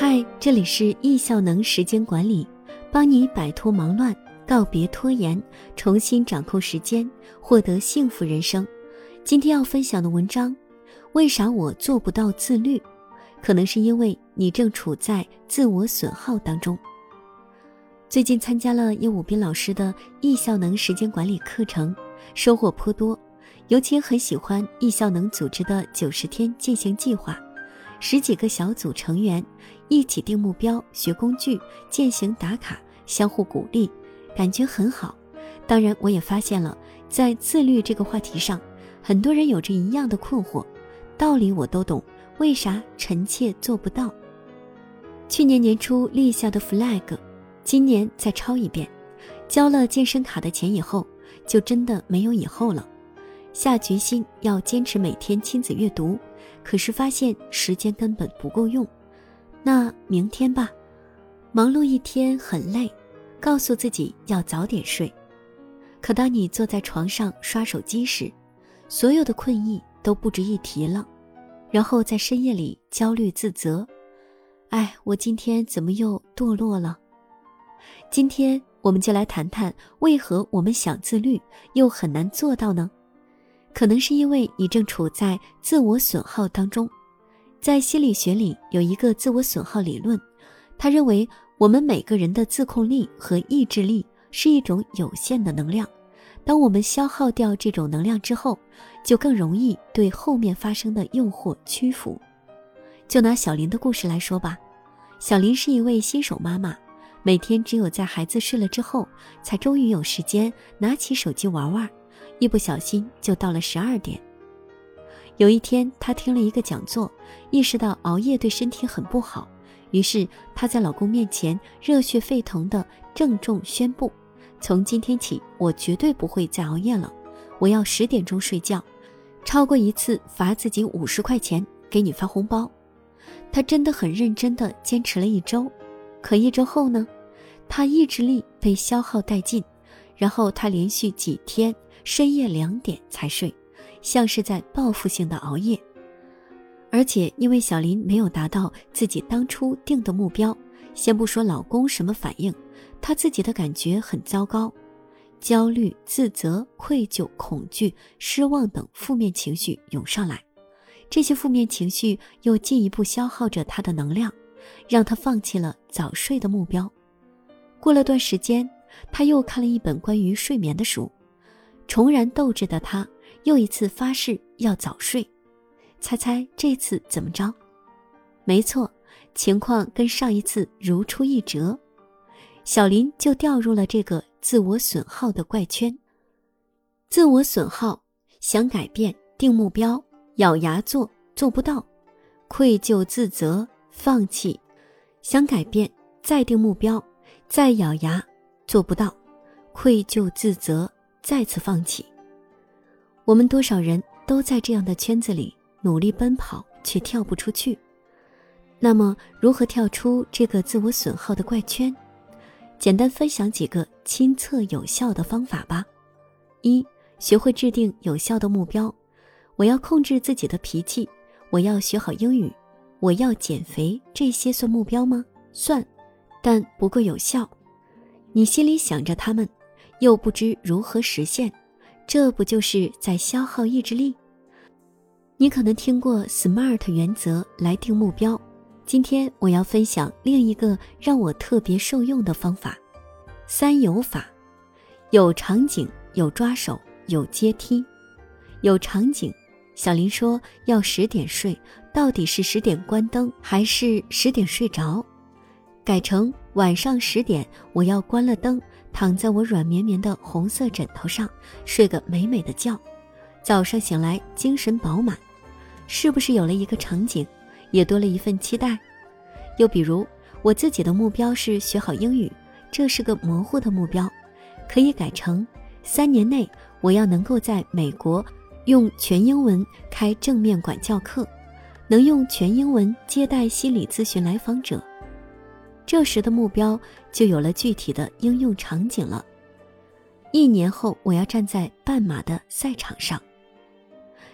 嗨，这里是易效能时间管理，帮你摆脱忙乱，告别拖延，重新掌控时间，获得幸福人生。今天要分享的文章，为啥我做不到自律？可能是因为你正处在自我损耗当中。最近参加了叶武斌老师的易效能时间管理课程，收获颇多，尤其很喜欢易效能组织的九十天践行计划。十几个小组成员一起定目标、学工具、践行打卡，相互鼓励，感觉很好。当然，我也发现了，在自律这个话题上，很多人有着一样的困惑。道理我都懂，为啥臣妾做不到？去年年初立下的 flag，今年再抄一遍。交了健身卡的钱以后，就真的没有以后了。下决心要坚持每天亲子阅读。可是发现时间根本不够用，那明天吧。忙碌一天很累，告诉自己要早点睡。可当你坐在床上刷手机时，所有的困意都不值一提了。然后在深夜里焦虑自责，哎，我今天怎么又堕落了？今天我们就来谈谈，为何我们想自律又很难做到呢？可能是因为你正处在自我损耗当中，在心理学里有一个自我损耗理论，他认为我们每个人的自控力和意志力是一种有限的能量，当我们消耗掉这种能量之后，就更容易对后面发生的诱惑屈服。就拿小林的故事来说吧，小林是一位新手妈妈，每天只有在孩子睡了之后，才终于有时间拿起手机玩玩。一不小心就到了十二点。有一天，她听了一个讲座，意识到熬夜对身体很不好，于是她在老公面前热血沸腾地郑重宣布：“从今天起，我绝对不会再熬夜了，我要十点钟睡觉，超过一次罚自己五十块钱，给你发红包。”她真的很认真地坚持了一周，可一周后呢，她意志力被消耗殆尽，然后她连续几天。深夜两点才睡，像是在报复性的熬夜。而且因为小林没有达到自己当初定的目标，先不说老公什么反应，她自己的感觉很糟糕，焦虑、自责、愧疚、恐惧、失望等负面情绪涌上来，这些负面情绪又进一步消耗着她的能量，让她放弃了早睡的目标。过了段时间，她又看了一本关于睡眠的书。重燃斗志的他，又一次发誓要早睡。猜猜这次怎么着？没错，情况跟上一次如出一辙。小林就掉入了这个自我损耗的怪圈。自我损耗，想改变，定目标，咬牙做，做不到，愧疚自责，放弃；想改变，再定目标，再咬牙，做不到，愧疚自责。再次放弃。我们多少人都在这样的圈子里努力奔跑，却跳不出去。那么，如何跳出这个自我损耗的怪圈？简单分享几个亲测有效的方法吧。一、学会制定有效的目标。我要控制自己的脾气，我要学好英语，我要减肥，这些算目标吗？算，但不够有效。你心里想着他们。又不知如何实现，这不就是在消耗意志力？你可能听过 SMART 原则来定目标，今天我要分享另一个让我特别受用的方法——三有法：有场景、有抓手、有阶梯。有场景，小林说要十点睡，到底是十点关灯还是十点睡着？改成晚上十点，我要关了灯。躺在我软绵绵的红色枕头上，睡个美美的觉，早上醒来精神饱满，是不是有了一个场景，也多了一份期待？又比如我自己的目标是学好英语，这是个模糊的目标，可以改成三年内我要能够在美国用全英文开正面管教课，能用全英文接待心理咨询来访者。这时的目标就有了具体的应用场景了。一年后，我要站在半马的赛场上；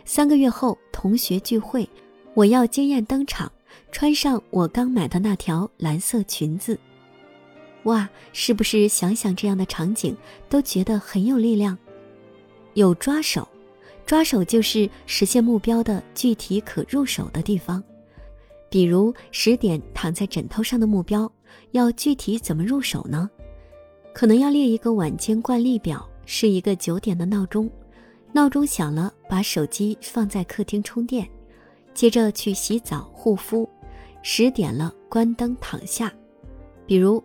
三个月后，同学聚会，我要惊艳登场，穿上我刚买的那条蓝色裙子。哇，是不是想想这样的场景都觉得很有力量？有抓手，抓手就是实现目标的具体可入手的地方。比如十点躺在枕头上的目标，要具体怎么入手呢？可能要列一个晚间惯例表，是一个九点的闹钟，闹钟响了，把手机放在客厅充电，接着去洗澡护肤，十点了关灯躺下。比如，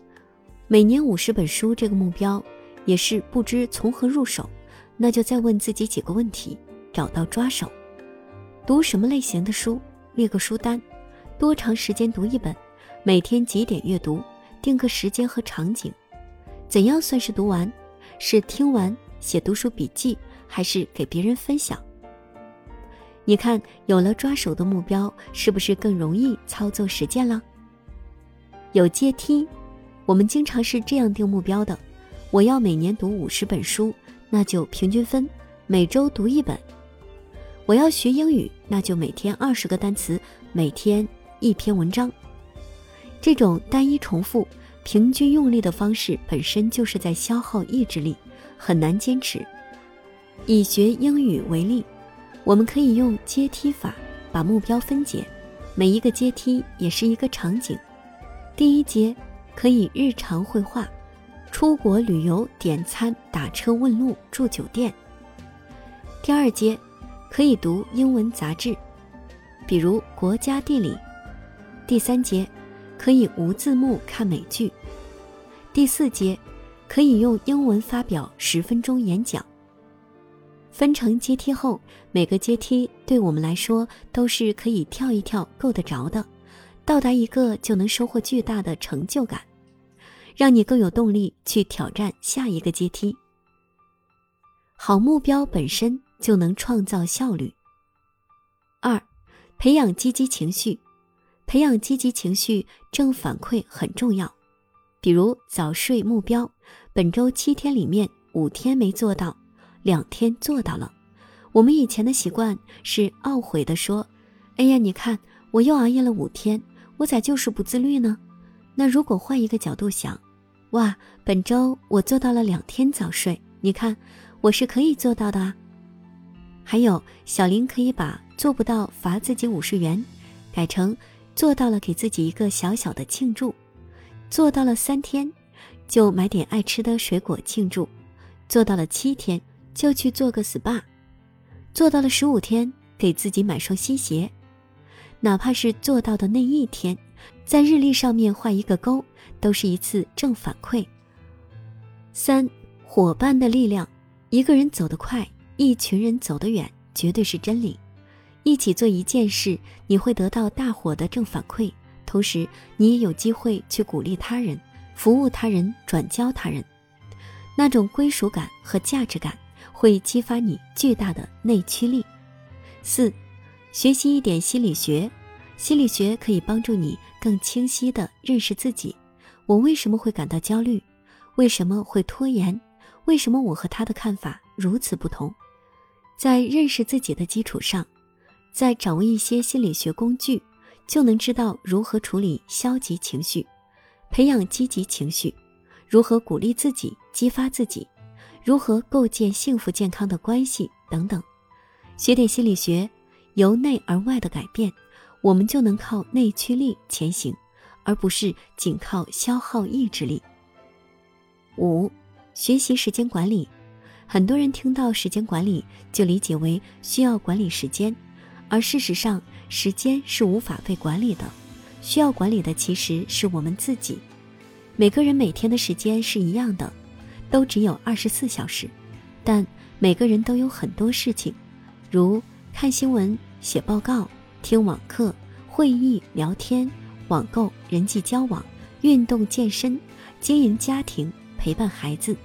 每年五十本书这个目标，也是不知从何入手，那就再问自己几个问题，找到抓手。读什么类型的书？列个书单，多长时间读一本？每天几点阅读？定个时间和场景。怎样算是读完？是听完写读书笔记，还是给别人分享？你看，有了抓手的目标，是不是更容易操作实践了？有阶梯，我们经常是这样定目标的：我要每年读五十本书，那就平均分，每周读一本；我要学英语，那就每天二十个单词，每天一篇文章。这种单一重复。平均用力的方式本身就是在消耗意志力，很难坚持。以学英语为例，我们可以用阶梯法把目标分解，每一个阶梯也是一个场景。第一节可以日常绘画，出国旅游、点餐、打车、问路、住酒店。第二节可以读英文杂志，比如《国家地理》。第三节。可以无字幕看美剧。第四节，可以用英文发表十分钟演讲。分成阶梯后，每个阶梯对我们来说都是可以跳一跳够得着的，到达一个就能收获巨大的成就感，让你更有动力去挑战下一个阶梯。好目标本身就能创造效率。二，培养积极情绪。培养积极情绪，正反馈很重要。比如早睡目标，本周七天里面五天没做到，两天做到了。我们以前的习惯是懊悔的说：“哎呀，你看我又熬夜了五天，我咋就是不自律呢？”那如果换一个角度想，哇，本周我做到了两天早睡，你看我是可以做到的啊。还有小林可以把做不到罚自己五十元，改成。做到了，给自己一个小小的庆祝；做到了三天，就买点爱吃的水果庆祝；做到了七天，就去做个 SPA；做到了十五天，给自己买双新鞋。哪怕是做到的那一天，在日历上面画一个勾，都是一次正反馈。三，伙伴的力量，一个人走得快，一群人走得远，绝对是真理。一起做一件事，你会得到大伙的正反馈，同时你也有机会去鼓励他人、服务他人、转交他人，那种归属感和价值感会激发你巨大的内驱力。四，学习一点心理学，心理学可以帮助你更清晰地认识自己。我为什么会感到焦虑？为什么会拖延？为什么我和他的看法如此不同？在认识自己的基础上。再掌握一些心理学工具，就能知道如何处理消极情绪，培养积极情绪，如何鼓励自己、激发自己，如何构建幸福健康的关系等等。学点心理学，由内而外的改变，我们就能靠内驱力前行，而不是仅靠消耗意志力。五、学习时间管理。很多人听到时间管理，就理解为需要管理时间。而事实上，时间是无法被管理的，需要管理的其实是我们自己。每个人每天的时间是一样的，都只有二十四小时，但每个人都有很多事情，如看新闻、写报告、听网课、会议、聊天、网购、人际交往、运动健身、经营家庭、陪伴孩子。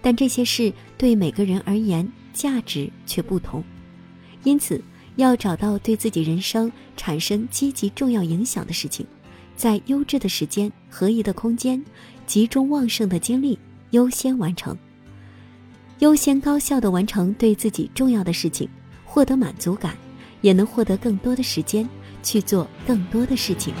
但这些事对每个人而言价值却不同，因此。要找到对自己人生产生积极重要影响的事情，在优质的时间、合宜的空间、集中旺盛的精力优先完成，优先高效的完成对自己重要的事情，获得满足感，也能获得更多的时间去做更多的事情。